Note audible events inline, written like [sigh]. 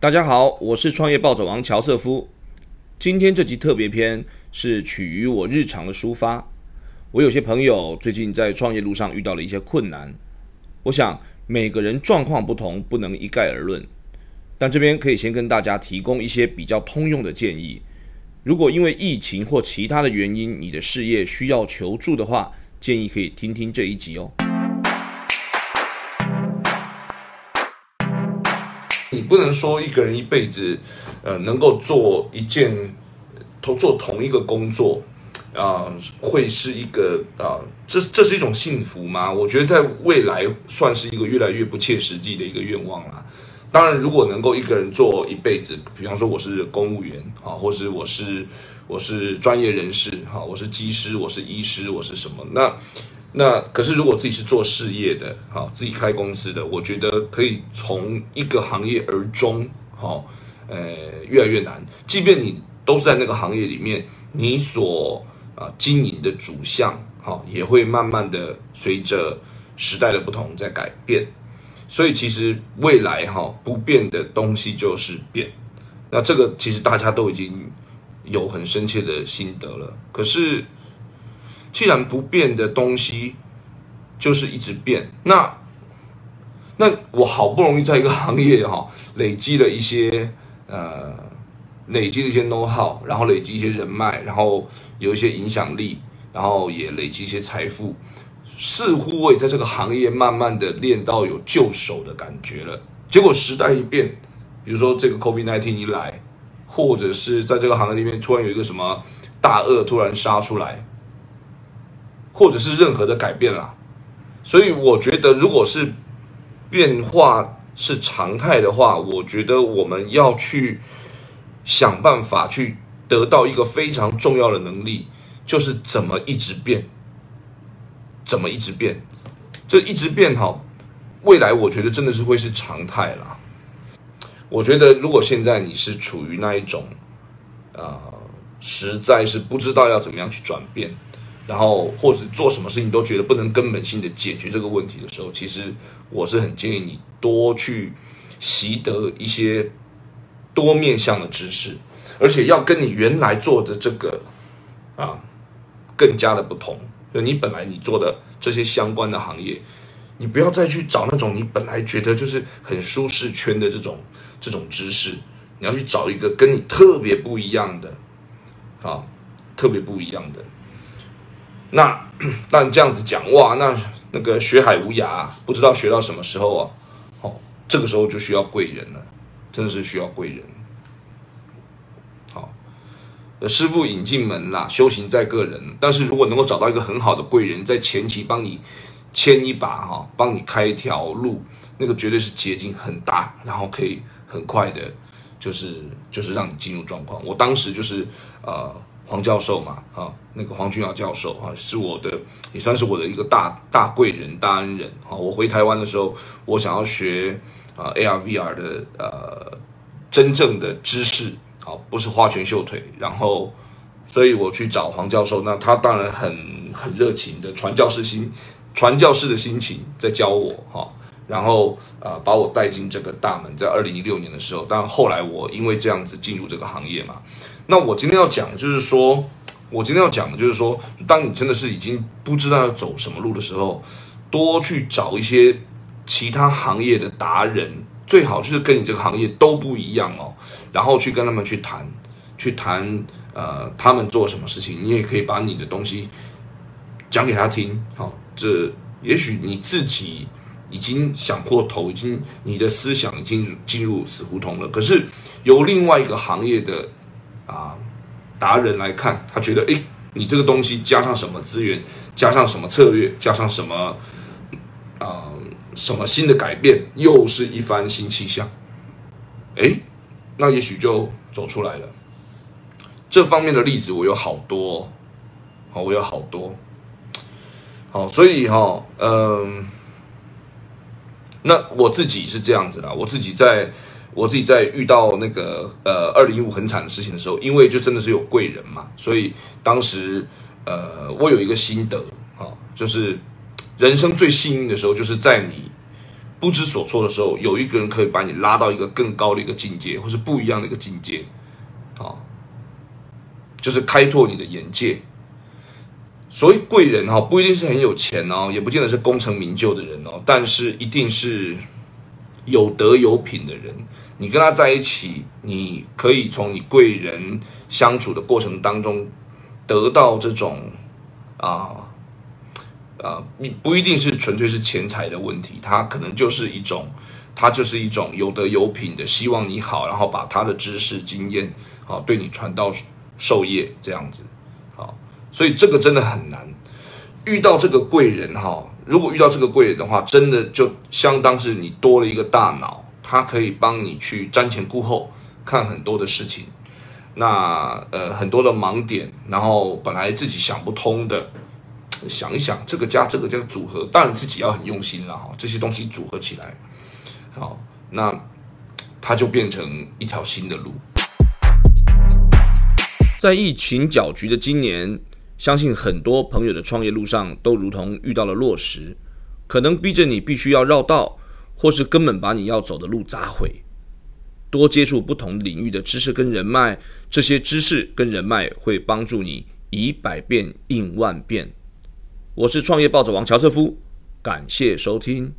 大家好，我是创业暴走王乔瑟夫。今天这集特别篇是取于我日常的抒发。我有些朋友最近在创业路上遇到了一些困难，我想每个人状况不同，不能一概而论。但这边可以先跟大家提供一些比较通用的建议。如果因为疫情或其他的原因，你的事业需要求助的话，建议可以听听这一集哦。你不能说一个人一辈子，呃，能够做一件，同做同一个工作，啊，会是一个啊，这这是一种幸福吗？我觉得在未来算是一个越来越不切实际的一个愿望啦。当然，如果能够一个人做一辈子，比方说我是公务员啊，或是我是我是专业人士哈，我是技师，我是医师，我是什么那。那可是，如果自己是做事业的，好，自己开公司的，我觉得可以从一个行业而终，好，呃，越来越难。即便你都是在那个行业里面，你所啊经营的主项，好，也会慢慢的随着时代的不同在改变。所以，其实未来哈不变的东西就是变。那这个其实大家都已经有很深切的心得了。可是。既然不变的东西就是一直变，那那我好不容易在一个行业哈累积了一些呃累积了一些 know how，然后累积一些人脉，然后有一些影响力，然后也累积一些财富，似乎我也在这个行业慢慢的练到有就手的感觉了。结果时代一变，比如说这个 COVID nineteen 一来，或者是在这个行业里面突然有一个什么大鳄突然杀出来。或者是任何的改变啦，所以我觉得，如果是变化是常态的话，我觉得我们要去想办法去得到一个非常重要的能力，就是怎么一直变，怎么一直变，这一直变哈，未来我觉得真的是会是常态啦。我觉得，如果现在你是处于那一种，啊，实在是不知道要怎么样去转变。然后，或者做什么事情都觉得不能根本性的解决这个问题的时候，其实我是很建议你多去习得一些多面向的知识，而且要跟你原来做的这个啊更加的不同。就你本来你做的这些相关的行业，你不要再去找那种你本来觉得就是很舒适圈的这种这种知识，你要去找一个跟你特别不一样的啊，特别不一样的。那 [clears throat] 那你这样子讲哇，那那个学海无涯，不知道学到什么时候啊？哦，这个时候就需要贵人了，真的是需要贵人。好，师傅引进门啦，修行在个人。但是如果能够找到一个很好的贵人，在前期帮你牵一把哈，帮你开一条路，那个绝对是捷径很大，然后可以很快的，就是就是让你进入状况。我当时就是呃。黄教授嘛，啊，那个黄君尧教授啊，是我的，也算是我的一个大大贵人、大恩人啊。我回台湾的时候，我想要学啊 AR VR 的呃真正的知识，好，不是花拳绣腿。然后，所以我去找黄教授，那他当然很很热情的传教士心，传教士的心情在教我哈。然后啊，把我带进这个大门，在二零一六年的时候，但后来我因为这样子进入这个行业嘛。那我今天要讲，就是说，我今天要讲的，就是说，当你真的是已经不知道要走什么路的时候，多去找一些其他行业的达人，最好就是跟你这个行业都不一样哦，然后去跟他们去谈，去谈，呃，他们做什么事情，你也可以把你的东西讲给他听，好，这也许你自己已经想破头，已经你的思想已经进入死胡同了，可是由另外一个行业的。啊，达人来看，他觉得，哎，你这个东西加上什么资源，加上什么策略，加上什么，啊，什么新的改变，又是一番新气象。哎，那也许就走出来了。这方面的例子我有好多，好，我有好多。好，所以哈，嗯，那我自己是这样子的，我自己在。我自己在遇到那个呃二零一五很惨的事情的时候，因为就真的是有贵人嘛，所以当时呃我有一个心得啊，就是人生最幸运的时候，就是在你不知所措的时候，有一个人可以把你拉到一个更高的一个境界，或是不一样的一个境界，啊，就是开拓你的眼界。所谓贵人哈，不一定是很有钱哦，也不见得是功成名就的人哦，但是一定是有德有品的人。你跟他在一起，你可以从你贵人相处的过程当中得到这种啊。啊，你不一定是纯粹是钱财的问题，他可能就是一种，他就是一种有德有品的，希望你好，然后把他的知识经验啊对你传道授业这样子，所以这个真的很难遇到这个贵人哈。如果遇到这个贵人的话，真的就相当是你多了一个大脑，他可以帮你去瞻前顾后，看很多的事情，那呃很多的盲点，然后本来自己想不通的。想一想，这个加这个加组合，当然自己要很用心了哈。这些东西组合起来，好，那它就变成一条新的路。在疫情搅局的今年，相信很多朋友的创业路上都如同遇到了落石，可能逼着你必须要绕道，或是根本把你要走的路砸毁。多接触不同领域的知识跟人脉，这些知识跟人脉会帮助你以百变应万变。我是创业暴走王乔瑟夫，感谢收听。